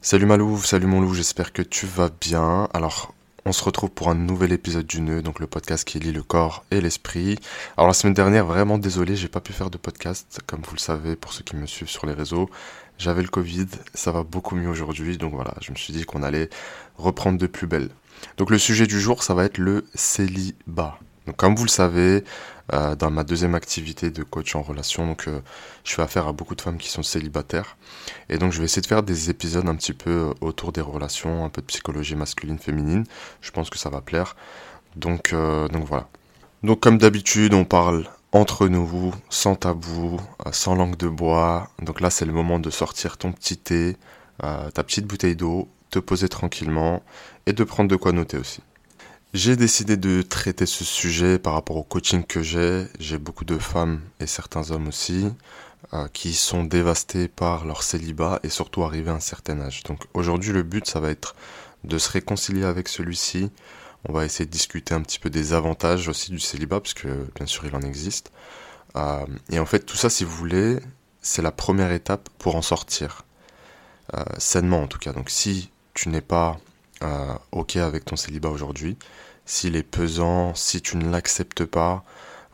Salut Malou, salut mon loup, j'espère que tu vas bien. Alors, on se retrouve pour un nouvel épisode du Nœud, donc le podcast qui lie le corps et l'esprit. Alors la semaine dernière, vraiment désolé, j'ai pas pu faire de podcast, comme vous le savez pour ceux qui me suivent sur les réseaux. J'avais le Covid, ça va beaucoup mieux aujourd'hui, donc voilà, je me suis dit qu'on allait reprendre de plus belle. Donc le sujet du jour, ça va être le célibat. Donc comme vous le savez, euh, dans ma deuxième activité de coach en relation, euh, je fais affaire à beaucoup de femmes qui sont célibataires. Et donc je vais essayer de faire des épisodes un petit peu euh, autour des relations, un peu de psychologie masculine, féminine. Je pense que ça va plaire. Donc, donc voilà. Donc comme d'habitude, on parle entre nous, sans tabou, sans langue de bois. Donc là, c'est le moment de sortir ton petit thé, ta petite bouteille d'eau, te poser tranquillement et de prendre de quoi noter aussi. J'ai décidé de traiter ce sujet par rapport au coaching que j'ai. J'ai beaucoup de femmes et certains hommes aussi euh, qui sont dévastés par leur célibat et surtout arrivés à un certain âge. Donc aujourd'hui le but ça va être de se réconcilier avec celui-ci. On va essayer de discuter un petit peu des avantages aussi du célibat parce que bien sûr il en existe. Euh, et en fait tout ça si vous voulez c'est la première étape pour en sortir. Euh, sainement en tout cas. Donc si tu n'es pas euh, ok avec ton célibat aujourd'hui, s'il est pesant, si tu ne l'acceptes pas,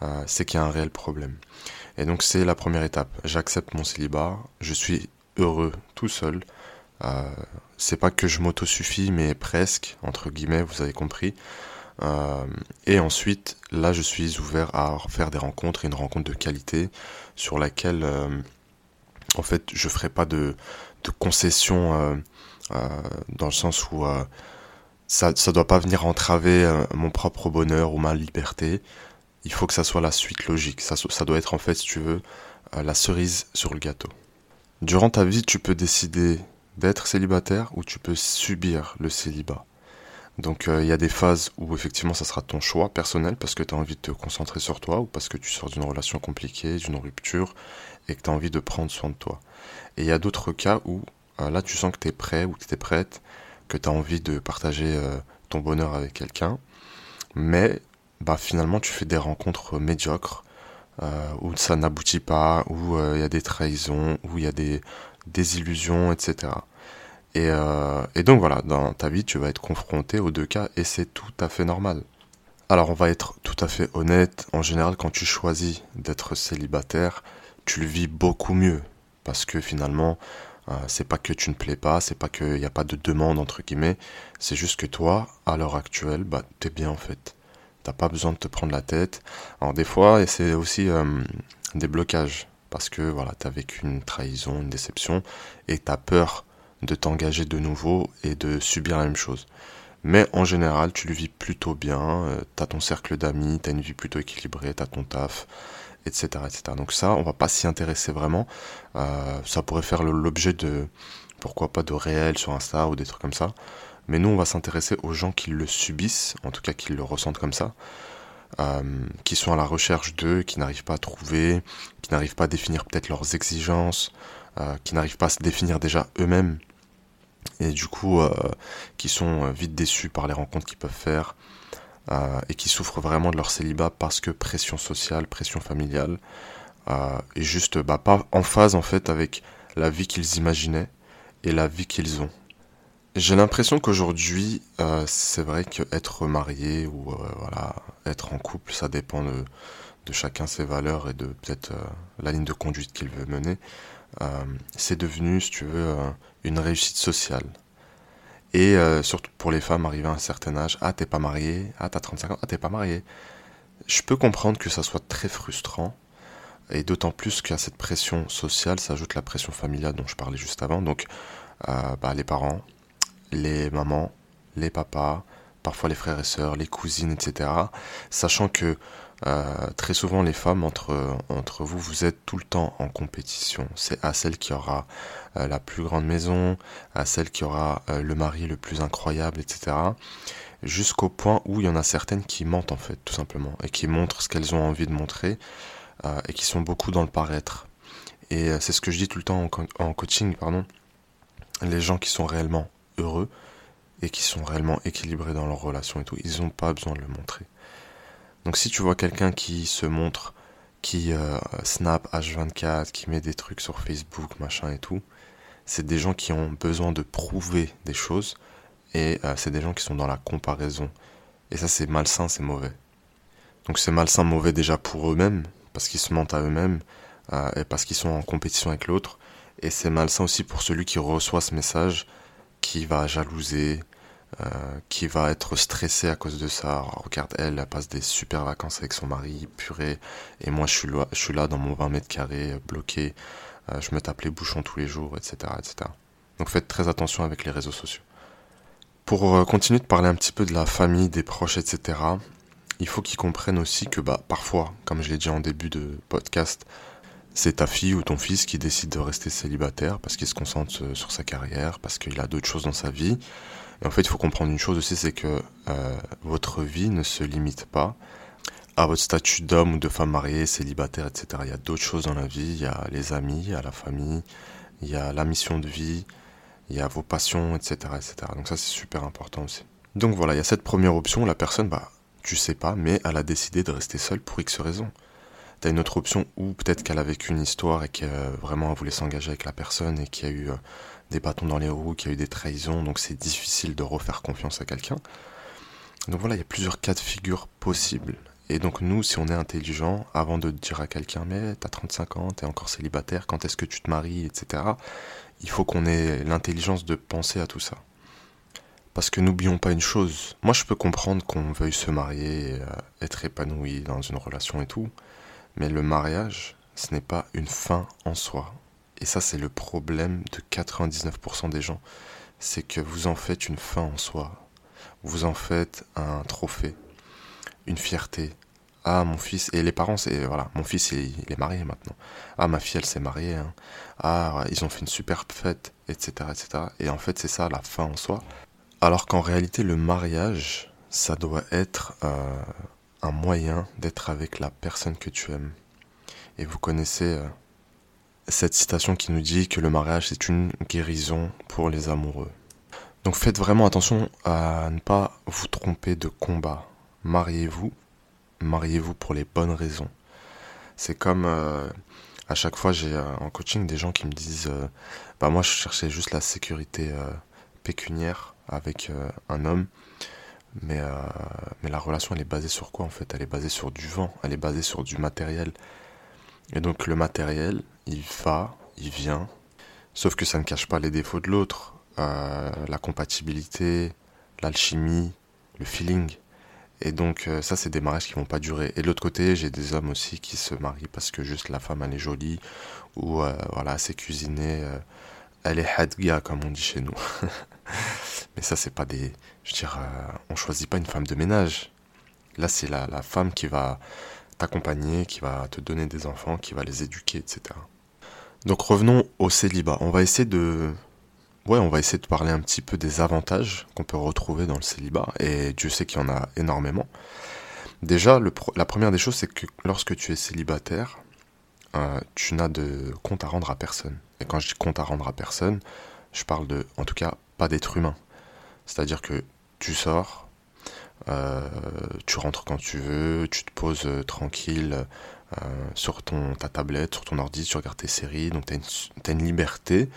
euh, c'est qu'il y a un réel problème. Et donc c'est la première étape. J'accepte mon célibat, je suis heureux tout seul. Euh, c'est pas que je m'auto-suffis, mais presque, entre guillemets, vous avez compris. et ensuite, là, je suis ouvert à faire des rencontres, une rencontre de qualité sur laquelle, en fait, je ferai pas de, de concessions dans le sens où euh, ça ne doit pas venir entraver euh, mon propre bonheur ou ma liberté. Il faut que ça soit la suite logique. Ça, doit être en fait, si tu veux, la cerise sur le gâteau. Durant ta vie, tu peux décider d'être célibataire ou tu peux subir le célibat. Donc il y a des phases où effectivement ça sera ton choix personnel parce que tu as envie de te concentrer sur toi ou parce que tu sors d'une relation compliquée, d'une rupture et que tu as envie de prendre soin de toi. Et il y a d'autres cas où euh, là tu sens que tu es prêt ou que tu es prête, que tu as envie de partager euh, ton bonheur avec quelqu'un, mais bah, finalement tu fais des rencontres médiocres, euh, où ça n'aboutit pas, où il y a des trahisons, où il y a des désillusions, etc. Et, et, donc voilà, dans ta vie, tu vas être confronté aux deux cas et c'est tout à fait normal. Alors on va être tout à fait honnête, en général quand tu choisis d'être célibataire, tu le vis beaucoup mieux parce que finalement euh, c'est pas que tu ne plais pas, c'est pas qu'il n'y a pas de demande entre guillemets, c'est juste que toi, à l'heure actuelle, bah t'es bien en fait. T'as pas besoin de te prendre la tête. Alors des fois, c'est aussi euh, des blocages parce que voilà, t'as vécu une trahison, une déception et t'as peur de t'engager de nouveau et de subir la même chose. Mais en général, tu le vis plutôt bien, euh, t'as ton cercle d'amis, t'as une vie plutôt équilibrée, t'as ton taf, etc., etc. Donc ça, on va pas s'y intéresser vraiment. Euh, ça pourrait faire l'objet de, pourquoi pas, de réels sur Insta ou des trucs comme ça. Mais nous, on va s'intéresser aux gens qui le subissent, en tout cas qui le ressentent comme ça, euh, qui sont à la recherche d'eux, qui n'arrivent pas à trouver, qui n'arrivent pas à définir peut-être leurs exigences, euh, qui n'arrivent pas à se définir déjà eux-mêmes, et du coup, qui sont vite déçus par les rencontres qu'ils peuvent faire, euh, et qui souffrent vraiment de leur célibat parce que pression sociale, pression familiale, euh, et juste bah, pas en phase en fait avec la vie qu'ils imaginaient et la vie qu'ils ont. J'ai l'impression qu'aujourd'hui, euh, c'est vrai qu'être marié ou voilà, être en couple, ça dépend de, de chacun ses valeurs et de peut-être la ligne de conduite qu'il veut mener. c'est devenu, si tu veux, une réussite sociale. Et euh, surtout pour les femmes arrivées à un certain âge, ah t'es pas marié, ah t'as 35 ans, ah t'es pas marié. Je peux comprendre que ça soit très frustrant, et d'autant plus qu'à cette pression sociale s'ajoute la pression familiale dont je parlais juste avant. Donc euh, bah, les parents, les mamans, les papas, parfois les frères et sœurs, les cousines, etc. Sachant que euh, très souvent les femmes entre, entre vous, vous êtes tout le temps en compétition. C'est à celle qui aura euh, la plus grande maison, à celle qui aura euh, le mari le plus incroyable, etc. Jusqu'au point où il y en a certaines qui mentent en fait, tout simplement, et qui montrent ce qu'elles ont envie de montrer, et qui sont beaucoup dans le paraître. Et c'est ce que je dis tout le temps en, en coaching, pardon. Les gens qui sont réellement heureux et qui sont réellement équilibrés dans leur relation et tout, ils n'ont pas besoin de le montrer. Donc si tu vois quelqu'un qui se montre, qui euh, snap H24, qui met des trucs sur Facebook, machin et tout, c'est des gens qui ont besoin de prouver des choses et euh, c'est des gens qui sont dans la comparaison. Et ça, c'est malsain, c'est mauvais. Donc c'est malsain, mauvais déjà pour eux-mêmes, parce qu'ils se mentent à eux-mêmes euh, et parce qu'ils sont en compétition avec l'autre. Et c'est malsain aussi pour celui qui reçoit ce message, qui va jalouser, qui va être stressé à cause de ça. regarde, elle, elle passe des super vacances avec son mari, purée, et moi je suis là, dans mon 20 mètres carrés, bloqué, je me tape les bouchons tous les jours, etc., etc. Donc faites très attention avec les réseaux sociaux. Pour euh, continuer de parler un petit peu de la famille, des proches, etc., il faut qu'ils comprennent aussi que bah, parfois, comme je l'ai dit en début de podcast, c'est ta fille ou ton fils qui décide de rester célibataire parce qu'il se concentre euh, sur sa carrière, parce qu'il a d'autres choses dans sa vie. Et en fait, il faut comprendre une chose aussi, c'est que euh, votre vie ne se limite pas à votre statut d'homme ou de femme mariée, célibataire, etc. Il y a d'autres choses dans la vie, il y a les amis, il y a la famille, il y a la mission de vie, il y a vos passions, etc. etc. Donc ça c'est super important aussi. Donc voilà, il y a cette première option, la personne, bah, tu sais pas, mais elle a décidé de rester seule pour X raisons. T'as une autre option où peut-être qu'elle a vécu une histoire et qu'elle vraiment voulait s'engager avec la personne et qu'il y a eu euh, des bâtons dans les roues, qu'il y a eu des trahisons, donc c'est difficile de refaire confiance à quelqu'un. Donc voilà, il y a plusieurs cas de figure possibles. Et donc nous, si on est intelligent, avant de dire à quelqu'un, mais t'as 35 ans, t'es encore célibataire, quand est-ce que tu te maries, etc., il faut qu'on ait l'intelligence de penser à tout ça. Parce que n'oublions pas une chose, moi je peux comprendre qu'on veuille se marier, euh, être épanoui dans une relation et tout, mais le mariage, ce n'est pas une fin en soi. Et ça c'est le problème de 99% des gens, c'est que vous en faites une fin en soi, vous en faites un trophée, une fierté, ah, mon fils, et les parents, c'est, voilà, mon fils, il, est marié maintenant. Ah, ma fille, elle s'est mariée. Hein. Ah, ils ont fait une superbe fête, etc., etc. Et en fait, c'est ça la fin en soi. Alors qu'en réalité, le mariage, ça doit être euh, un moyen d'être avec la personne que tu aimes. Et vous connaissez euh, cette citation qui nous dit que le mariage, c'est une guérison pour les amoureux. Donc faites vraiment attention à ne pas vous tromper de combat. Mariez-vous mariez-vous pour les bonnes raisons. C'est comme euh, à chaque fois j'ai euh, en coaching des gens qui me disent euh, bah moi je cherchais juste la sécurité pécuniaire avec un homme mais mais la relation elle est basée sur quoi en fait? Elle est basée sur du vent, elle est basée sur du matériel. Et donc le matériel, il va, il vient, sauf que ça ne cache pas les défauts de l'autre, la compatibilité, l'alchimie, le feeling. Et donc euh, ça c'est des mariages qui vont pas durer. Et de l'autre côté j'ai des hommes aussi qui se marient parce que juste la femme elle est jolie ou euh, voilà c'est cuisiné, euh, elle est hadga comme on dit chez nous. Mais ça c'est pas des, je veux dire, on choisit pas une femme de ménage. Là c'est la, la femme qui va t'accompagner, qui va te donner des enfants, qui va les éduquer, etc. Donc revenons au célibat. On va essayer de Ouais, on va essayer de parler un petit peu des avantages qu'on peut retrouver dans le célibat, et Dieu sait qu'il y en a énormément. Déjà, la première des choses, c'est que lorsque tu es célibataire, euh, tu n'as de compte à rendre à personne. Et quand je dis compte à rendre à personne, je parle de, en tout cas, pas d'être humain. C'est-à-dire que tu sors, tu rentres quand tu veux, tu te poses euh, tranquille sur ton, ta tablette, sur ton ordi, tu regardes tes séries, donc tu as, une liberté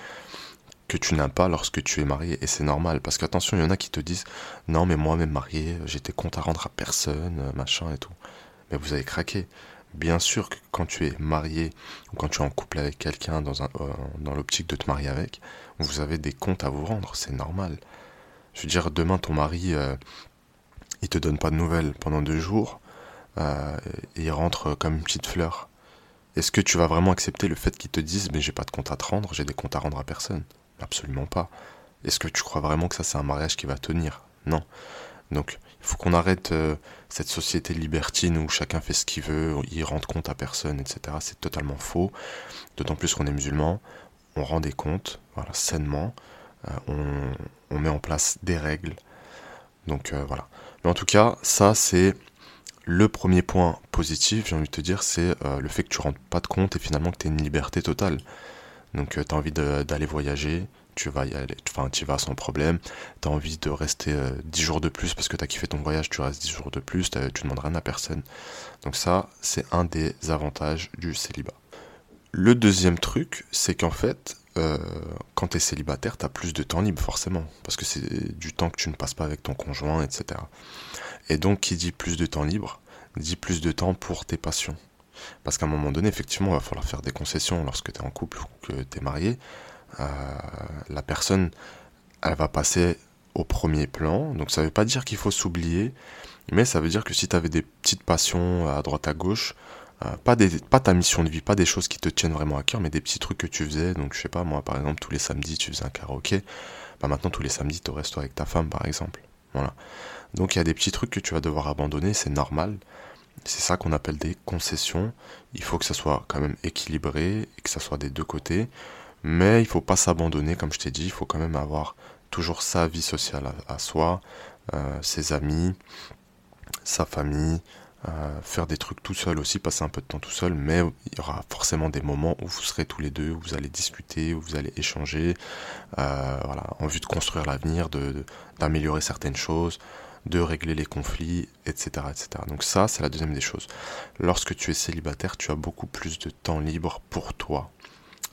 que tu n'as pas lorsque tu es marié et c'est normal. Parce qu'attention il y en a qui te disent non mais moi même marié j'étais compte à rendre à personne euh, machin et tout mais vous avez craqué. Bien sûr que quand tu es marié ou quand tu es en couple avec quelqu'un dans euh, dans l'optique de te marier avec vous avez des comptes à vous rendre. C'est normal. Je veux dire demain ton mari euh, il te donne pas de nouvelles pendant deux jours et il rentre comme une petite fleur est-ce que tu vas vraiment accepter le fait qu'il te dise mais j'ai pas de compte à te rendre j'ai des comptes à rendre à personne? Absolument pas. Est-ce que tu crois vraiment que ça c'est un mariage qui va tenir? Non. Donc il faut qu'on arrête euh, cette société libertine où chacun fait ce qu'il veut, il rend compte à personne, etc. C'est totalement faux. D'autant plus qu'on est musulman, on rend des comptes, voilà, sainement, euh, on, met en place des règles. Donc euh, voilà. Mais en tout cas, ça c'est le premier point positif, j'ai envie de te dire, c'est le fait que tu rendes pas de compte et finalement que tu as une liberté totale. Donc euh, tu as envie d'aller voyager, tu vas y aller, enfin tu vas sans problème. Tu as envie de rester 10 euh, jours de plus parce que tu as kiffé ton voyage, tu restes 10 jours de plus, tu demandes rien à personne. Donc ça, c'est un des avantages du célibat. Le deuxième truc, c'est qu'en fait, euh, quand tu es célibataire, tu as plus de temps libre forcément, parce que c'est du temps que tu ne passes pas avec ton conjoint, etc. Et donc, qui dit plus de temps libre, dit plus de temps pour tes passions. Parce qu'à un moment donné, effectivement, il va falloir faire des concessions lorsque tu es en couple ou que tu es marié. Euh, la personne, elle va passer au premier plan. Donc ça ne veut pas dire qu'il faut s'oublier, mais ça veut dire que si tu avais des petites passions à droite à gauche, euh, pas, ta mission de vie, pas des choses qui te tiennent vraiment à cœur, mais des petits trucs que tu faisais. Donc je sais pas, moi par exemple, tous les samedis tu faisais un karaoké. Bah maintenant tous les samedis tu restes avec ta femme par exemple. Voilà. Donc il y a des petits trucs que tu vas devoir abandonner, c'est normal. C'est ça qu'on appelle des concessions. Il faut que ça soit quand même équilibré et que ça soit des deux côtés. Mais il faut pas s'abandonner, comme je t'ai dit, il faut quand même avoir toujours sa vie sociale à, soi, euh, ses amis, sa famille, faire des trucs tout seul aussi, passer un peu de temps tout seul, mais il y aura forcément des moments où vous serez tous les deux, où vous allez discuter, où vous allez échanger, euh, en vue de construire l'avenir, de, d'améliorer certaines choses, de régler les conflits, etc., etc. Donc ça, c'est la deuxième des choses. Lorsque tu es célibataire, tu as beaucoup plus de temps libre pour toi.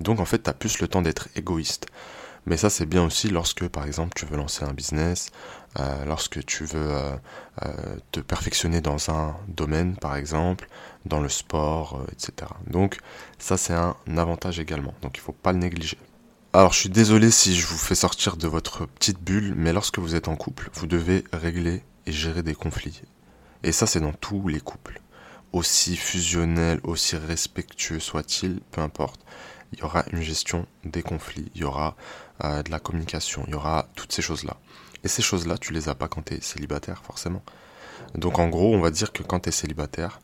Donc en fait, tu as plus le temps d'être égoïste. Mais ça, c'est bien aussi lorsque, par exemple, tu veux lancer un business, euh, lorsque tu veux euh, euh, te perfectionner dans un domaine, par exemple, dans le sport, etc. Donc ça, c'est un avantage également. Donc il ne faut pas le négliger. Alors je suis désolé si je vous fais sortir de votre petite bulle, mais lorsque vous êtes en couple, vous devez régler et gérer des conflits. Et ça c'est dans tous les couples. Aussi fusionnels, aussi respectueux soit-il, peu importe, il y aura une gestion des conflits, il y aura euh, de la communication, il y aura toutes ces choses-là. Et ces choses-là, tu les as pas quand tu es célibataire, forcément. Donc en gros, on va dire que quand tu es célibataire,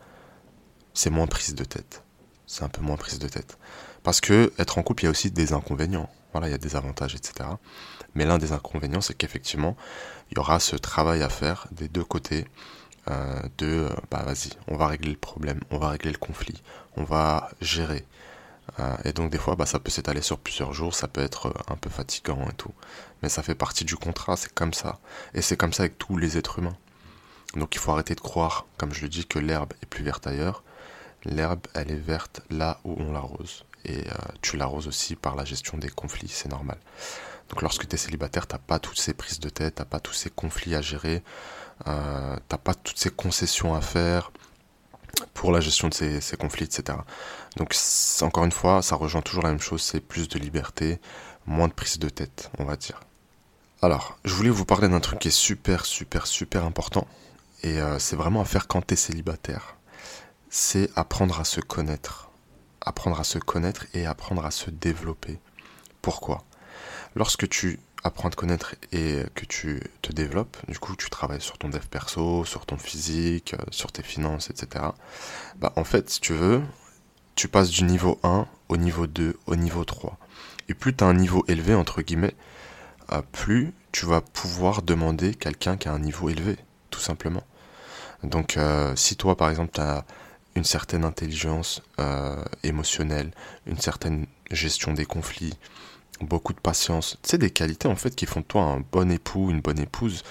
c'est moins prise de tête. C'est un peu moins prise de tête. Parce que être en couple, il y a aussi des inconvénients. Voilà, il y a des avantages, etc. Mais l'un des inconvénients, c'est qu'effectivement, il y aura ce travail à faire des deux côtés. Euh, de, euh, bah vas-y, on va régler le problème, on va régler le conflit, on va gérer. Euh, et donc des fois, bah, ça peut s'étaler sur plusieurs jours, ça peut être un peu fatigant et tout. Mais ça fait partie du contrat, c'est comme ça. Et c'est comme ça avec tous les êtres humains. Donc il faut arrêter de croire, comme je le dis, que l'herbe est plus verte ailleurs. L'herbe, elle est verte là où on l'arrose et euh, tu l'arroses aussi par la gestion des conflits, c'est normal. Donc lorsque tu es célibataire, t'as pas toutes ces prises de tête, t'as pas tous ces conflits à gérer, euh, t'as pas toutes ces concessions à faire pour la gestion de ces, conflits, etc. Donc encore une fois, ça rejoint toujours la même chose, c'est plus de liberté, moins de prise de tête, on va dire. Alors, je voulais vous parler d'un truc qui est super, super, super important, et euh, c'est vraiment à faire quand tu es célibataire. C'est apprendre à se connaître apprendre à se connaître et apprendre à se développer. Pourquoi? Lorsque tu apprends à connaître et que tu te développes, du coup tu travailles sur ton dev perso, sur ton physique, euh, sur tes finances, etc. Bah en fait, si tu veux, tu passes du niveau 1 au niveau 2, au niveau 3. Et plus tu as un niveau élevé, entre guillemets, euh, plus tu vas pouvoir demander quelqu'un qui a un niveau élevé, tout simplement. Donc euh, si toi par exemple tu as une certaine intelligence émotionnelle, une certaine gestion des conflits, beaucoup de patience. Tu sais, des qualités en fait qui font de toi un bon époux, une bonne épouse.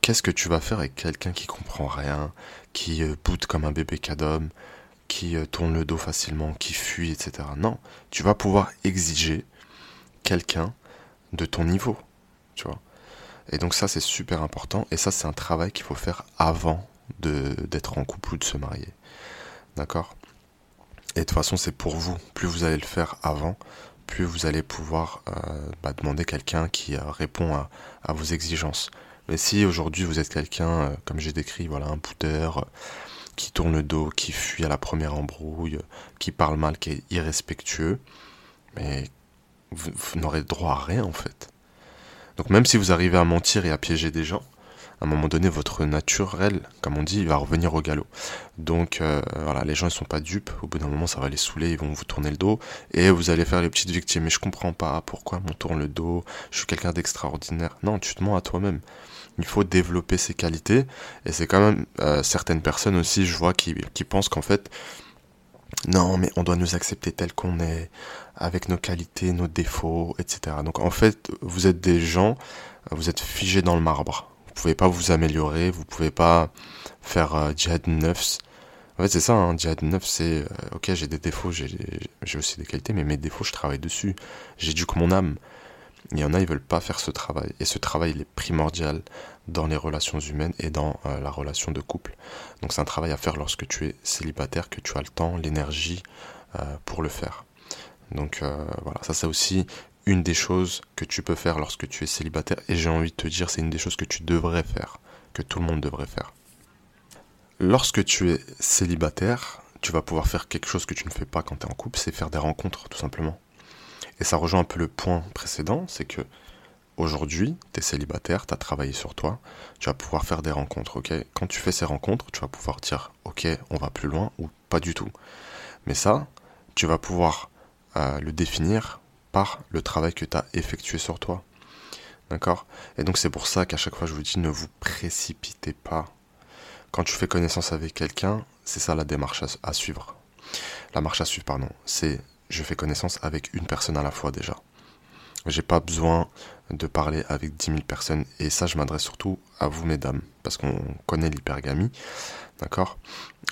Qu'est-ce que tu vas faire avec quelqu'un qui comprend rien, qui euh, comme un bébé cadom, qui euh, tourne le dos facilement, qui fuit, etc. Non, tu vas pouvoir exiger quelqu'un de ton niveau, tu vois. Et donc ça c'est super important et ça c'est un travail qu'il faut faire avant d'être en couple ou de se marier. D'accord? Et de toute façon, c'est pour vous. Plus vous allez le faire avant, plus vous allez pouvoir euh, bah, demander quelqu'un qui euh, répond à, vos exigences. Mais si aujourd'hui vous êtes quelqu'un, euh, comme j'ai décrit, voilà, un boudeur, qui tourne le dos, qui fuit à la première embrouille, qui parle mal, qui est irrespectueux, mais vous, vous n'aurez droit à rien en fait. Donc même si vous arrivez à mentir et à piéger des gens, à un moment donné, votre naturel, comme on dit, il va revenir au galop. Donc euh, voilà, les gens ne sont pas dupes. Au bout d'un moment, ça va les saouler, ils vont vous tourner le dos et vous allez faire les petites victimes. Mais je comprends pas pourquoi on tourne le dos. Je suis quelqu'un d'extraordinaire. Non, tu te mens à toi-même. Il faut développer ses qualités et c'est quand même euh, certaines personnes aussi, je vois, qui, qui pensent qu'en fait non, mais on doit nous accepter tel qu'on est, avec nos qualités, nos défauts, etc. Donc en fait, vous êtes des gens, vous êtes figés dans le marbre. Vous pouvez pas vous améliorer, vous pouvez pas faire euh, djihad nefs. En fait, c'est ça, hein, Djihad 9, c'est, euh, ok, j'ai des défauts, j'ai aussi des qualités, mais mes défauts, je travaille dessus. J'éduque mon âme. Il y en a, ils veulent pas faire ce travail. Et ce travail, il est primordial dans les relations humaines et dans euh, la relation de couple. Donc c'est un travail à faire lorsque tu es célibataire, que tu as le temps, l'énergie euh, pour le faire. Donc voilà, ça c'est aussi une des choses que tu peux faire lorsque tu es célibataire. Et j'ai envie de te dire, c'est une des choses que tu devrais faire, que tout le monde devrait faire. Lorsque tu es célibataire, tu vas pouvoir faire quelque chose que tu ne fais pas quand tu es en couple, c'est faire des rencontres tout simplement. Et ça rejoint un peu le point précédent, c'est que aujourd'hui, tu es célibataire, tu as travaillé sur toi, tu vas pouvoir faire des rencontres, ok? Quand tu fais ces rencontres, tu vas pouvoir dire, ok, on va plus loin ou pas du tout. Mais ça, tu vas pouvoir euh, le définir par le travail que tu as effectué sur toi. D'accord? Et donc c'est pour ça qu'à chaque fois je vous dis, ne vous précipitez pas. Quand tu fais connaissance avec quelqu'un, c'est ça la démarche à, suivre. La marche à suivre, pardon. C'est je fais connaissance avec une personne à la fois déjà. J'ai pas besoin de parler avec 10 000 personnes. Et ça, je m'adresse surtout à vous, mesdames, parce qu'on connaît l'hypergamie, d'accord?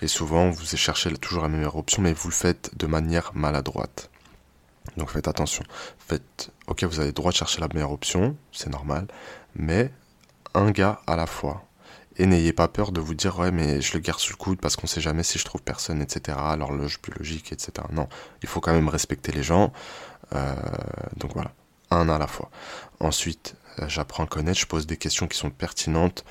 Et souvent, vous cherchez toujours la meilleure option, mais vous le faites de manière maladroite. Donc faites attention. Faites, ok, vous avez le droit de chercher la meilleure option, c'est normal, mais un gars à la fois. Et n'ayez pas peur de vous dire, ouais, mais je le garde sous le coude parce qu'on sait jamais si je trouve personne, etc. L'horloge biologique, etc. Non, il faut quand même respecter les gens. Euh, donc voilà un à la fois. Ensuite, euh, j'apprends à connaître, je pose des questions qui sont pertinentes,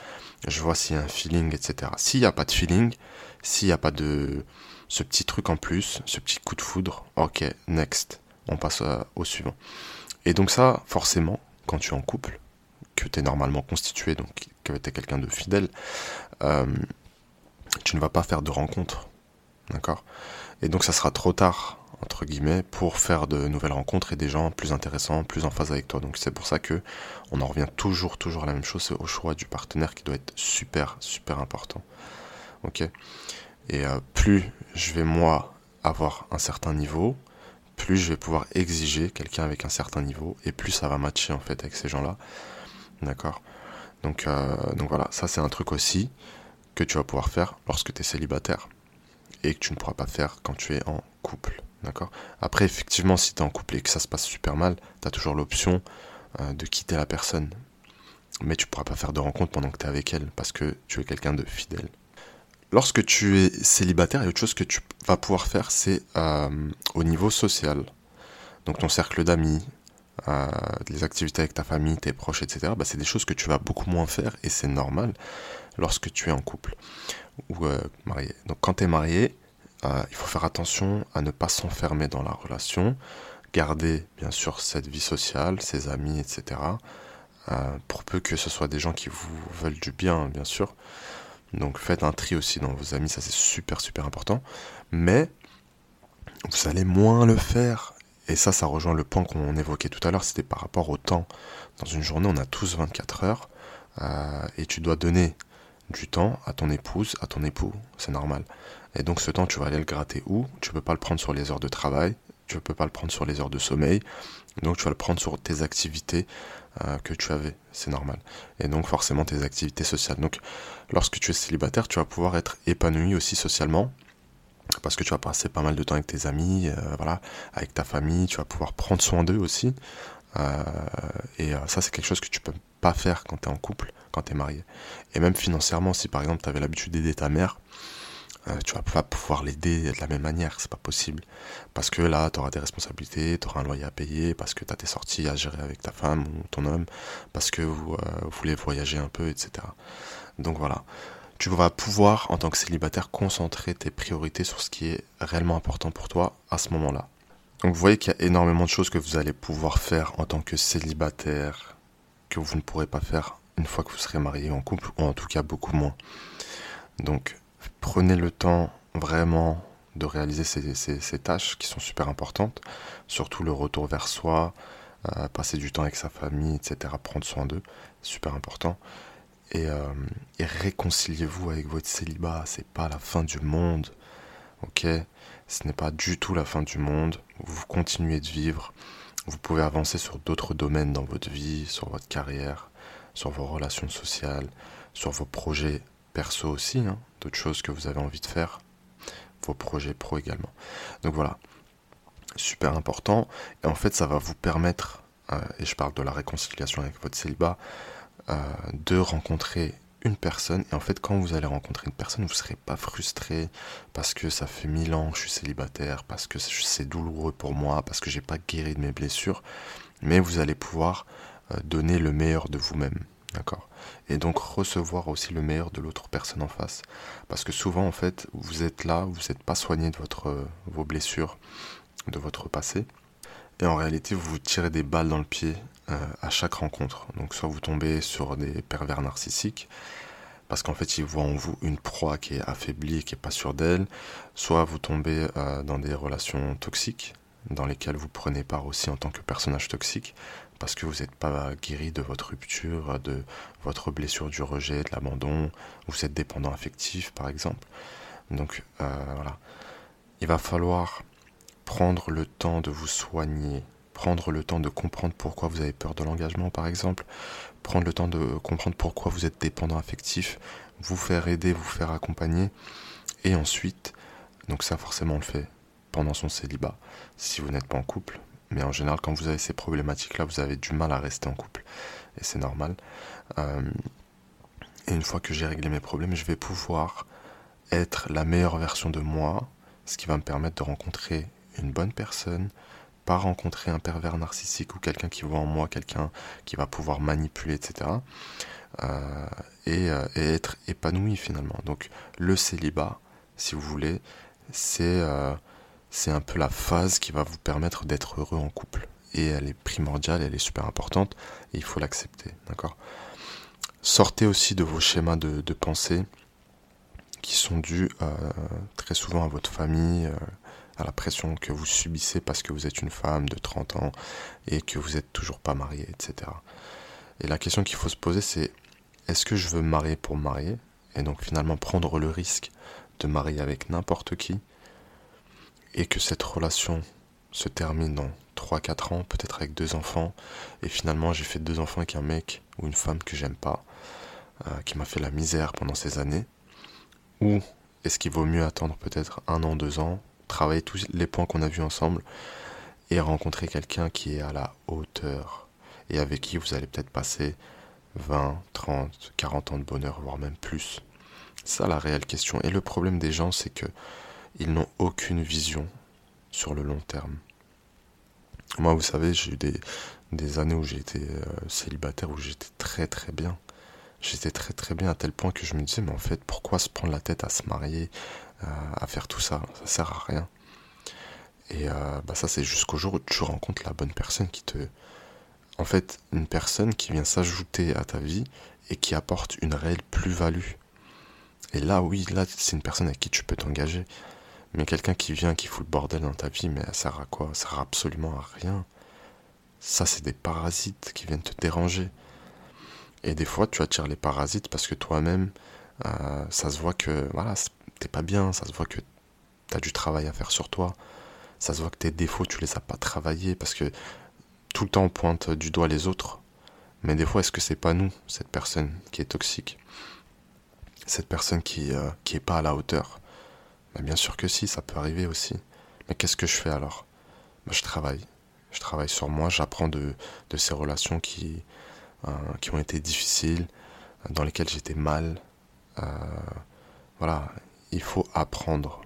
je vois s'il y a un feeling, etc. S'il n'y a pas de feeling, s'il n'y a pas de ce petit truc en plus, ce petit coup de foudre, ok, next, on passe au suivant. Et donc ça, forcément, quand tu es en couple, que tu es normalement constitué, donc que tu es quelqu'un de fidèle, euh, tu ne vas pas faire de rencontres. D'accord? Et donc ça sera trop tard entre guillemets, pour faire de nouvelles rencontres et des gens plus intéressants, plus en phase avec toi. Donc c'est pour ça que on en revient toujours, toujours à la même chose, c'est au choix du partenaire qui doit être super, super important. Ok? Et euh, plus je vais moi avoir un certain niveau, plus je vais pouvoir exiger quelqu'un avec un certain niveau, et plus ça va matcher en fait avec ces gens-là. D'accord? Donc, euh, donc voilà, ça c'est un truc aussi que tu vas pouvoir faire lorsque tu es célibataire et que tu ne pourras pas faire quand tu es en couple. D'accord? Après, effectivement, si tu es en couple et que ça se passe super mal, tu as toujours l'option euh, de quitter la personne. Mais tu pourras pas faire de rencontre pendant que tu es avec elle parce que tu es quelqu'un de fidèle. Lorsque tu es célibataire, il y a autre chose que tu vas pouvoir faire, c'est euh, au niveau social. Donc ton cercle d'amis, euh, les activités avec ta famille, tes proches, etc. Bah, c'est des choses que tu vas beaucoup moins faire et c'est normal lorsque tu es en couple ou marié. Donc quand tu es marié, euh, il faut faire attention à ne pas s'enfermer dans la relation, garder bien sûr cette vie sociale, ses amis, etc. Euh, pour peu que ce soit des gens qui vous veulent du bien, bien sûr. Donc faites un tri aussi dans vos amis, ça c'est super super important. Mais vous allez moins le faire. Et ça, ça rejoint le point qu'on évoquait tout à l'heure, c'était par rapport au temps. Dans une journée, on a tous 24 heures. Euh, et tu dois donner du temps à ton épouse, à ton époux, c'est normal. Et donc ce temps, tu vas aller le gratter où? Tu peux pas le prendre sur les heures de travail, tu ne peux pas le prendre sur les heures de sommeil, donc tu vas le prendre sur tes activités euh, que tu avais, c'est normal. Et donc forcément tes activités sociales. Donc lorsque tu es célibataire, tu vas pouvoir être épanoui aussi socialement, parce que tu vas passer pas mal de temps avec tes amis, euh, voilà, avec ta famille, tu vas pouvoir prendre soin d'eux aussi. Euh, et ça c'est quelque chose que tu peux pas faire quand tu es en couple, quand tu es marié. Et même financièrement, si par exemple tu avais l'habitude d'aider ta mère, tu vas pas pouvoir l'aider de la même manière, c'est pas possible. Parce que là, tu auras des responsabilités, tu auras un loyer à payer, parce que tu as tes sorties à gérer avec ta femme ou ton homme, parce que vous, euh, voulez voyager un peu, etc. Donc voilà. Tu vas pouvoir, en tant que célibataire, concentrer tes priorités sur ce qui est réellement important pour toi à ce moment-là. Donc vous voyez qu'il y a énormément de choses que vous allez pouvoir faire en tant que célibataire que vous ne pourrez pas faire une fois que vous serez marié en couple, ou en tout cas beaucoup moins. Donc prenez le temps vraiment de réaliser ces, tâches qui sont super importantes, surtout le retour vers soi, euh, passer du temps avec sa famille, etc., prendre soin d'eux, super important. Et, euh, et réconciliez-vous avec votre célibat, c'est pas la fin du monde, ok? Ce n'est pas du tout la fin du monde, vous continuez de vivre, vous pouvez avancer sur d'autres domaines dans votre vie, sur votre carrière, sur vos relations sociales, sur vos projets perso aussi, hein, d'autres choses que vous avez envie de faire. vos projets pro également. Donc voilà, super important. Et en fait, ça va vous permettre, euh, et je parle de la réconciliation avec votre célibat, euh, de rencontrer une personne. Et en fait, quand vous allez rencontrer une personne, vous ne serez pas frustré parce que ça fait mille ans que je suis célibataire, parce que c'est douloureux pour moi, parce que j'ai pas guéri de mes blessures. Mais vous allez pouvoir euh, donner le meilleur de vous-même. D'accord? Et donc recevoir aussi le meilleur de l'autre personne en face. Parce que souvent, en fait, vous êtes là, vous n'êtes pas soigné de votre, vos blessures, de votre passé. Et en réalité, vous vous tirez des balles dans le pied euh, à chaque rencontre. Donc soit vous tombez sur des pervers narcissiques, parce qu'en fait ils voient en vous une proie qui est affaiblie, qui n'est pas sûre d'elle, soit vous tombez euh, dans des relations toxiques, dans lesquelles vous prenez part aussi en tant que personnage toxique, parce que vous n'êtes pas guéri de votre rupture, de votre blessure du rejet, de l'abandon, vous êtes dépendant affectif par exemple. Donc euh, voilà, il va falloir prendre le temps de vous soigner, prendre le temps de comprendre pourquoi vous avez peur de l'engagement par exemple, prendre le temps de comprendre pourquoi vous êtes dépendant affectif, vous faire aider, vous faire accompagner, et ensuite, donc ça forcément on le fait pendant son célibat, si vous n'êtes pas en couple, mais en général quand vous avez ces problématiques-là, vous avez du mal à rester en couple, et c'est normal. Euh, et une fois que j'ai réglé mes problèmes, je vais pouvoir être la meilleure version de moi, ce qui va me permettre de rencontrer une bonne personne, pas rencontrer un pervers narcissique ou quelqu'un qui voit en moi quelqu'un qui va pouvoir manipuler, etc. Euh, euh, et, être épanoui finalement. Donc le célibat, si vous voulez, c'est c'est un peu la phase qui va vous permettre d'être heureux en couple. Et elle est primordiale, elle est super importante, et il faut l'accepter, d'accord? Sortez aussi de vos schémas de, pensée qui sont dus très souvent à votre famille, à la pression que vous subissez parce que vous êtes une femme de 30 ans et que vous n'êtes toujours pas mariée, etc. Et la question qu'il faut se poser, c'est est-ce que je veux me marier pour me marier? Et donc finalement prendre le risque de marier avec n'importe qui et que cette relation se termine dans 3-4 ans, peut-être avec deux enfants, et finalement j'ai fait deux enfants avec un mec ou une femme que j'aime pas, euh, qui m'a fait la misère pendant ces années, ou est-ce qu'il vaut mieux attendre peut-être un an, deux ans, travailler tous les points qu'on a vus ensemble et rencontrer quelqu'un qui est à la hauteur et avec qui vous allez peut-être passer 20, 30, 40 ans de bonheur, voire même plus? Ça la réelle question. Et le problème des gens, c'est que ils n'ont aucune vision sur le long terme. Moi, vous savez, j'ai eu des, années où j'ai été euh, célibataire, où j'étais très très bien. J'étais très très bien à tel point que je me disais, mais en fait, pourquoi se prendre la tête à se marier, à faire tout ça? Ça sert à rien. Et euh, bah ça, c'est jusqu'au jour où tu rencontres la bonne personne qui te. En fait, une personne qui vient s'ajouter à ta vie et qui apporte une réelle plus-value. Et là, oui, là, c'est une personne avec qui tu peux t'engager. Mais quelqu'un qui vient, qui fout le bordel dans ta vie, mais ça sert à quoi? Ça sert absolument à rien. Ça, c'est des parasites qui viennent te déranger. Et des fois, tu attires les parasites parce que toi-même, euh, ça se voit que voilà, t'es pas bien, ça se voit que t'as du travail à faire sur toi, ça se voit que tes défauts, tu les as pas travaillés parce que tout le temps on pointe du doigt les autres. Mais des fois, est-ce que c'est pas nous, cette personne qui est toxique? Cette personne qui, euh, qui est pas à la hauteur? Bien sûr que si, ça peut arriver aussi. Mais qu'est-ce que je fais alors? Bah, Je travaille. Je travaille sur moi, j'apprends de, de, ces relations qui, euh, qui ont été difficiles, dans lesquelles j'étais mal. Euh, voilà, il faut apprendre,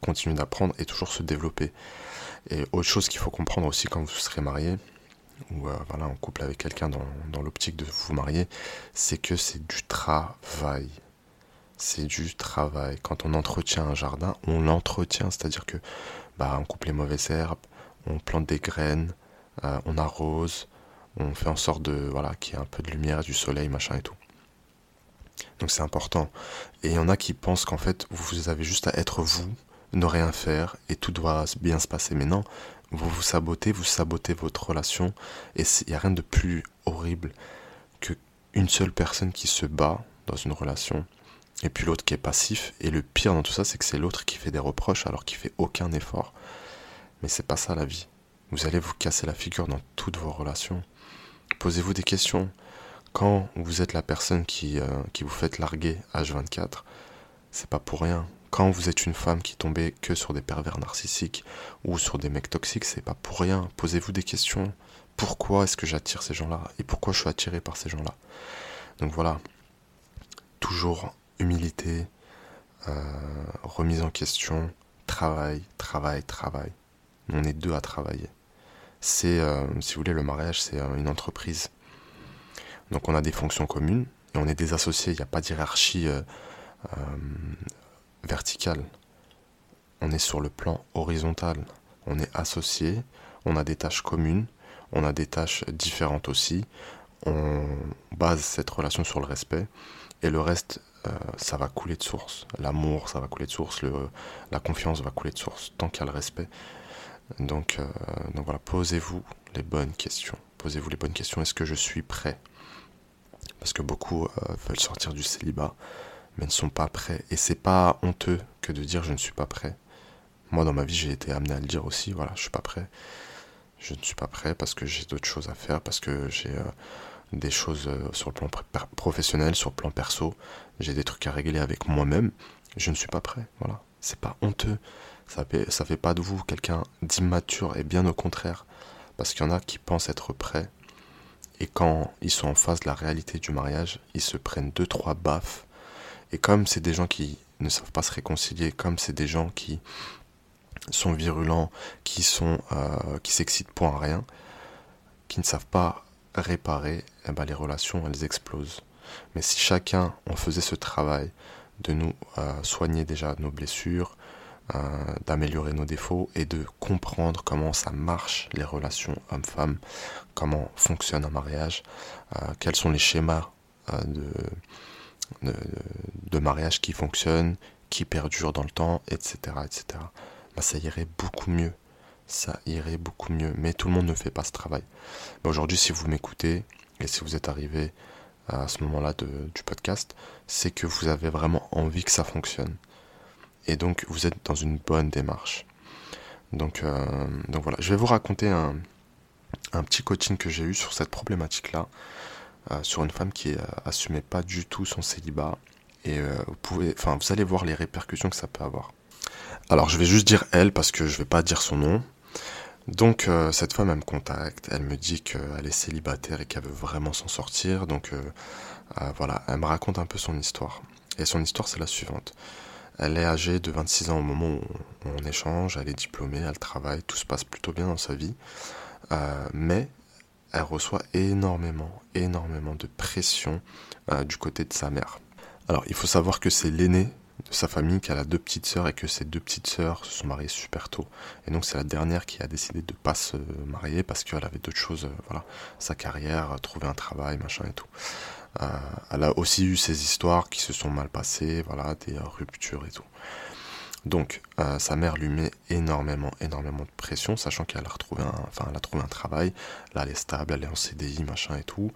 continuer d'apprendre et toujours se développer. Et autre chose qu'il faut comprendre aussi quand vous serez marié, ou euh, voilà, en couple avec quelqu'un dans, dans l'optique de vous marier, c'est que c'est du travail. C'est du travail. Quand on entretient un jardin, on l'entretient, c'est-à-dire que bah, on coupe les mauvaises herbes, on plante des graines, euh, on arrose, on fait en sorte de voilà qu'il y ait un peu de lumière, du soleil, machin et tout. Donc c'est important. Et il y en a qui pensent qu'en fait, vous avez juste à être vous, ne rien faire, et tout doit bien se passer. Mais non, vous vous sabotez, vous sabotez votre relation, et il n'y a rien de plus horrible que une seule personne qui se bat dans une relation, et puis l'autre qui est passif. Et le pire dans tout ça, c'est que c'est l'autre qui fait des reproches alors qu'il fait aucun effort. Mais c'est pas ça la vie. Vous allez vous casser la figure dans toutes vos relations. Posez-vous des questions quand vous êtes la personne qui, euh, qui vous fait larguer H24, c'est pas pour rien. quand vous êtes une femme qui tombait que sur des pervers narcissiques ou sur des mecs toxiques, c'est pas pour rien. Posez-vous des questions. Pourquoi est-ce que j'attire ces gens-là? Et pourquoi je suis attiré par ces gens-là? Donc voilà, toujours humilité, euh, remise en question, travail, travail, travail. On est deux à travailler. C'est, euh, si vous voulez, le mariage, c'est euh, une entreprise. Donc on a des fonctions communes et on est des associés. Il n'y a pas d'hierarchie verticale. On est sur le plan horizontal. On est associés, on a des tâches communes, on a des tâches différentes aussi. On base cette relation sur le respect et le reste, euh, ça va couler de source. L'amour, ça va couler de source. La confiance va couler de source tant qu'il y a le respect. Donc, euh, donc voilà, posez-vous les bonnes questions. Posez-vous les bonnes questions. Est-ce que je suis prêt? Parce que beaucoup euh, veulent sortir du célibat, mais ne sont pas prêts. Et c'est pas honteux que de dire je ne suis pas prêt. Moi, dans ma vie, j'ai été amené à le dire aussi. Voilà, je suis pas prêt. Je ne suis pas prêt parce que j'ai d'autres choses à faire, parce que j'ai des choses euh, sur le plan professionnel, sur le plan perso. J'ai des trucs à régler avec moi-même. Je ne suis pas prêt. Voilà. C'est pas honteux. Ça fait, fait pas de vous quelqu'un d'immature et bien au contraire. Parce qu'il y en a qui pensent être prêts. Et quand ils sont en face de la réalité du mariage, ils se prennent deux, trois baffes. Et comme c'est des gens qui ne savent pas se réconcilier, comme c'est des gens qui sont virulents, qui sont euh, qui s'excitent pour rien, qui ne savent pas réparer, eh ben, les relations, elles explosent. Mais si chacun, on faisait ce travail de nous euh, soigner déjà nos blessures, euh, d'améliorer nos défauts et de comprendre comment ça marche les relations hommes-femmes, comment fonctionne un mariage, euh, quels sont les schémas de, de, mariage qui fonctionnent, qui perdurent dans le temps, etc. etc. Bah, ça irait beaucoup mieux ça irait beaucoup mieux. Mais tout le monde ne fait pas ce travail. Aujourd'hui, si vous m'écoutez et si vous êtes arrivé à ce moment-là du podcast, c'est que vous avez vraiment envie que ça fonctionne. Et donc, vous êtes dans une bonne démarche. Donc, euh, voilà, je vais vous raconter un, petit coaching que j'ai eu sur cette problématique-là, euh, sur une femme qui euh, assumait pas du tout son célibat. Et vous pouvez, vous allez voir les répercussions que ça peut avoir. Alors, je vais juste dire elle parce que je vais pas dire son nom. Donc euh, cette femme, elle me contacte, elle me dit qu'elle est célibataire et qu'elle veut vraiment s'en sortir. Donc euh, euh, voilà, elle me raconte un peu son histoire. Et son histoire, c'est la suivante. Elle est âgée de 26 ans au moment où on, échange, elle est diplômée, elle travaille, tout se passe plutôt bien dans sa vie. mais elle reçoit énormément, énormément de pression du côté de sa mère. Alors il faut savoir que c'est l'aîné de sa famille qu'elle a deux petites sœurs et que ces deux petites sœurs se sont mariées super tôt. Et donc c'est la dernière qui a décidé de pas se marier parce qu'elle avait d'autres choses, euh, voilà, sa carrière, trouver un travail, machin et tout. Euh, elle a aussi eu ces histoires qui se sont mal passées, voilà, des ruptures et tout. Donc sa mère lui met énormément, énormément de pression, sachant qu'elle a retrouvé un, enfin elle a trouvé un travail, là elle est stable, elle est en CDI, machin et tout,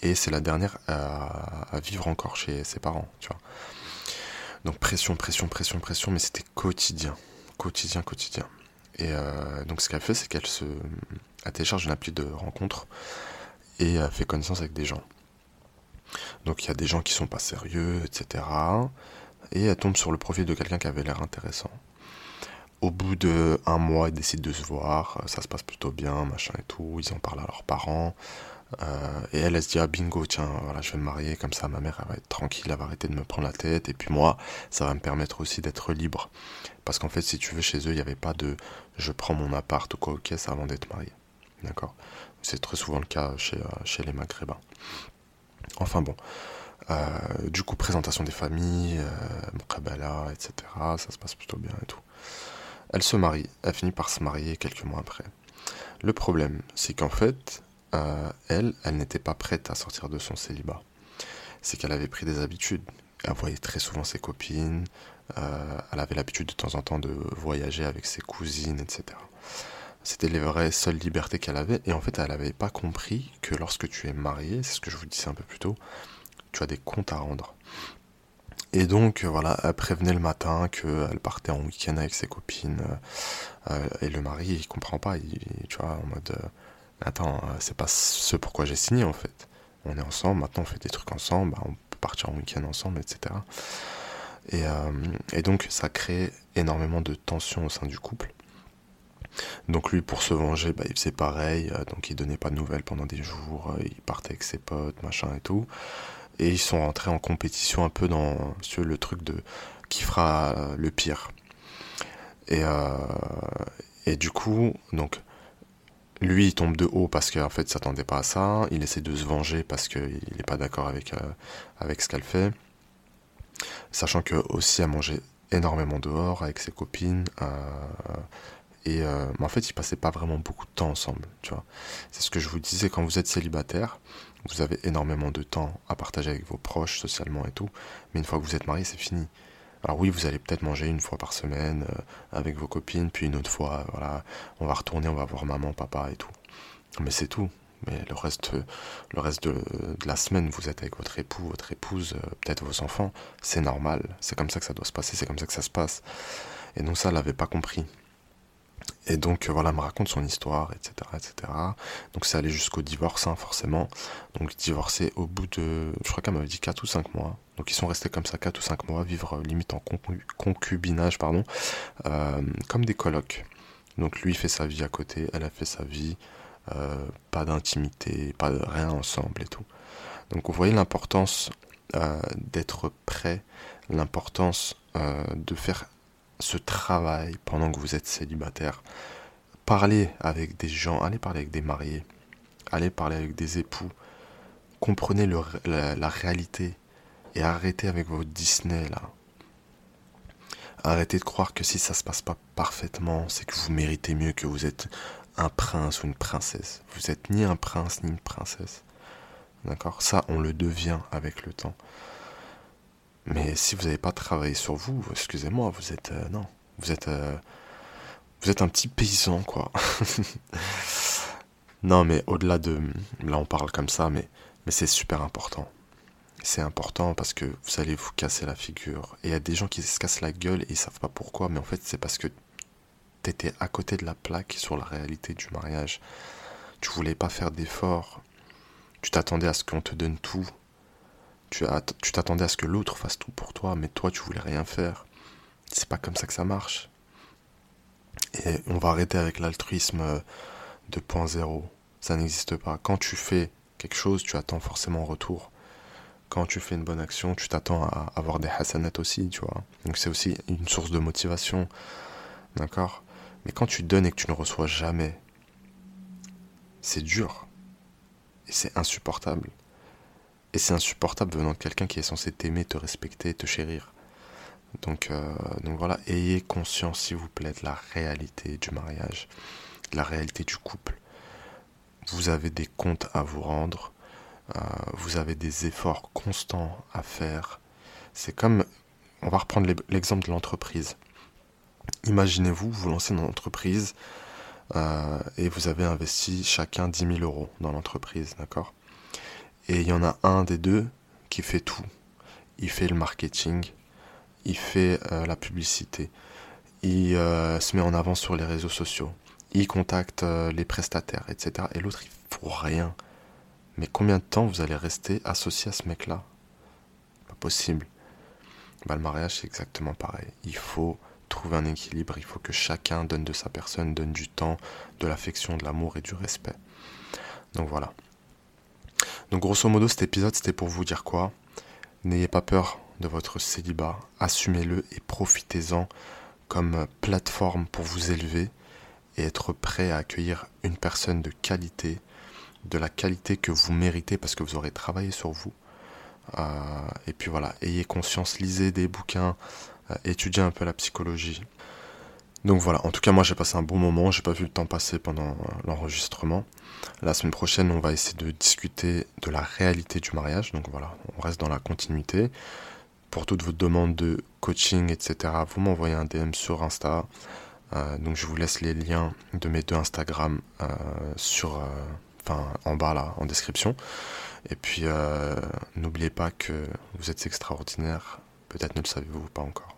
et c'est la dernière à vivre encore chez ses parents, tu vois. Donc pression, pression, pression, pression, mais c'était quotidien, quotidien, quotidien. Et euh, donc ce qu'elle fait, c'est qu'elle se elle télécharge une appli de rencontre et fait connaissance avec des gens. Donc il y a des gens qui sont pas sérieux, etc. Et elle tombe sur le profil de quelqu'un qui avait l'air intéressant. Au bout de un mois, ils décident de se voir, ça se passe plutôt bien, machin et tout. Ils en parlent à leurs parents. Euh, et elle, se dit, ah bingo, tiens, voilà, je vais me marier, comme ça ma mère, elle va être tranquille, elle va arrêter de me prendre la tête, et puis moi, ça va me permettre aussi d'être libre. Parce qu'en fait, si tu veux, chez eux, il n'y avait pas de je prends mon appart ou quoi, ok, ça avant d'être marié. D'accord? C'est très souvent le cas chez, euh, chez les Maghrébins. Enfin bon. Euh, du coup, présentation des familles, euh, etc. Ça se passe plutôt bien et tout. Elle se marie, elle finit par se marier quelques mois après. Le problème, c'est qu'en fait, euh, elle, elle n'était pas prête à sortir de son célibat. C'est qu'elle avait pris des habitudes. Elle voyait très souvent ses copines, euh, elle avait l'habitude de temps en temps de voyager avec ses cousines, etc. C'était les vraies seules libertés qu'elle avait, et en fait, elle n'avait pas compris que lorsque tu es marié, c'est ce que je vous disais un peu plus tôt, tu as des comptes à rendre. Et donc, voilà, elle prévenait le matin qu'elle partait en week-end avec ses copines, euh, et le mari, il comprend pas, il, tu vois, en mode attends, euh, c'est pas ce pourquoi j'ai signé en fait. On est ensemble, maintenant on fait des trucs ensemble, bah, on peut partir en week-end ensemble, etc. Et, et donc ça crée énormément de tensions au sein du couple. Donc lui, pour se venger, bah, il faisait pareil. Euh, donc il donnait pas de nouvelles pendant des jours. Euh, il partait avec ses potes, machin et tout. Et ils sont rentrés en compétition un peu dans le truc de qui fera euh, le pire. Et du coup, donc lui, il tombe de haut parce qu'en fait, il s'attendait pas à ça. Il essaie de se venger parce qu'il n'est pas d'accord avec, avec ce qu'elle fait. Sachant que aussi, a mangé énormément dehors avec ses copines. Et euh, mais en fait, ils passaient pas vraiment beaucoup de temps ensemble, tu vois. C'est ce que je vous disais, quand vous êtes célibataire, vous avez énormément de temps à partager avec vos proches, socialement et tout. Mais une fois que vous êtes marié, c'est fini. Alors oui, vous allez peut-être manger une fois par semaine euh, avec vos copines, puis une autre fois, voilà, on va retourner, on va voir maman, papa et tout. Mais c'est tout. Mais le reste, de, la semaine, vous êtes avec votre époux, votre épouse, euh, peut-être vos enfants. C'est normal. C'est comme ça que ça doit se passer. C'est comme ça que ça se passe. Et donc ça, elle l'avait pas compris. Et donc voilà, elle me raconte son histoire, etc. etc. Donc c'est allé jusqu'au divorce, hein, forcément. Donc divorcé au bout de, je crois qu'elle m'avait dit 4 ou 5 mois. Donc ils sont restés comme ça 4 ou 5 mois, vivre euh, limite en concubinage, pardon, euh, comme des colocs. Donc lui fait sa vie à côté, elle a fait sa vie, euh, pas d'intimité, pas de rien ensemble et tout. Donc vous voyez l'importance d'être prêt, l'importance de faire ce travail pendant que vous êtes célibataire. Parlez avec des gens, allez parler avec des mariés, allez parler avec des époux. Comprenez la, réalité et arrêtez avec votre Disney là. Arrêtez de croire que si ça se passe pas parfaitement, c'est que vous méritez mieux que vous êtes un prince ou une princesse. Vous êtes ni un prince ni une princesse. D'accord? Ça, on le devient avec le temps. Mais si vous n'avez pas travaillé sur vous, excusez-moi, vous êtes euh, non, vous êtes euh, vous êtes un petit paysan quoi. non, mais au-delà de là on parle comme ça, mais mais c'est super important. C'est important parce que vous allez vous casser la figure. Et il y a des gens qui se cassent la gueule et ils savent pas pourquoi, mais en fait c'est parce que tu étais à côté de la plaque sur la réalité du mariage. Tu voulais pas faire d'efforts. Tu t'attendais à ce qu'on te donne tout tu t'attendais à ce que l'autre fasse tout pour toi, mais toi, tu voulais rien faire. C'est pas comme ça que ça marche. Et on va arrêter avec l'altruisme 2.0. Ça n'existe pas. Quand tu fais quelque chose, tu attends forcément en retour. Quand tu fais une bonne action, tu t'attends à avoir des hasanats aussi, tu vois. Donc c'est aussi une source de motivation. D'accord? Mais quand tu donnes et que tu ne reçois jamais, c'est dur. Et c'est insupportable. Et c'est insupportable venant de quelqu'un qui est censé t'aimer, te respecter, te chérir. Donc, euh, donc voilà, ayez conscience, s'il vous plaît, de la réalité du mariage, de la réalité du couple. Vous avez des comptes à vous rendre, euh, vous avez des efforts constants à faire. C'est comme, on va reprendre l'exemple de l'entreprise. Imaginez-vous, vous lancez une entreprise euh, et vous avez investi chacun 10 000 euros dans l'entreprise, d'accord? Et il y en a un des deux qui fait tout. Il fait le marketing, il fait euh, la publicité, il se met en avant sur les réseaux sociaux, il contacte les prestataires, etc. Et l'autre, il faut rien. Mais combien de temps vous allez rester associé à ce mec-là? Pas possible. Bah, le mariage, c'est exactement pareil. Il faut trouver un équilibre, il faut que chacun donne de sa personne, donne du temps, de l'affection, de l'amour et du respect. Donc voilà. Donc grosso modo, cet épisode, c'était pour vous dire quoi? N'ayez pas peur de votre célibat, assumez-le et profitez-en comme plateforme pour vous élever et être prêt à accueillir une personne de qualité, de la qualité que vous méritez parce que vous aurez travaillé sur vous. Euh, et puis voilà, ayez conscience, lisez des bouquins, euh, étudiez un peu la psychologie. Donc voilà, en tout cas moi j'ai passé un bon moment, j'ai pas vu le temps passer pendant euh, l'enregistrement. La semaine prochaine on va essayer de discuter de la réalité du mariage, donc voilà, on reste dans la continuité. Pour toutes vos demandes de coaching, etc., vous m'envoyez un DM sur Insta. Donc je vous laisse les liens de mes deux Instagram sur, en bas là, en description. Et puis n'oubliez pas que vous êtes extraordinaire, peut-être ne le savez-vous pas encore.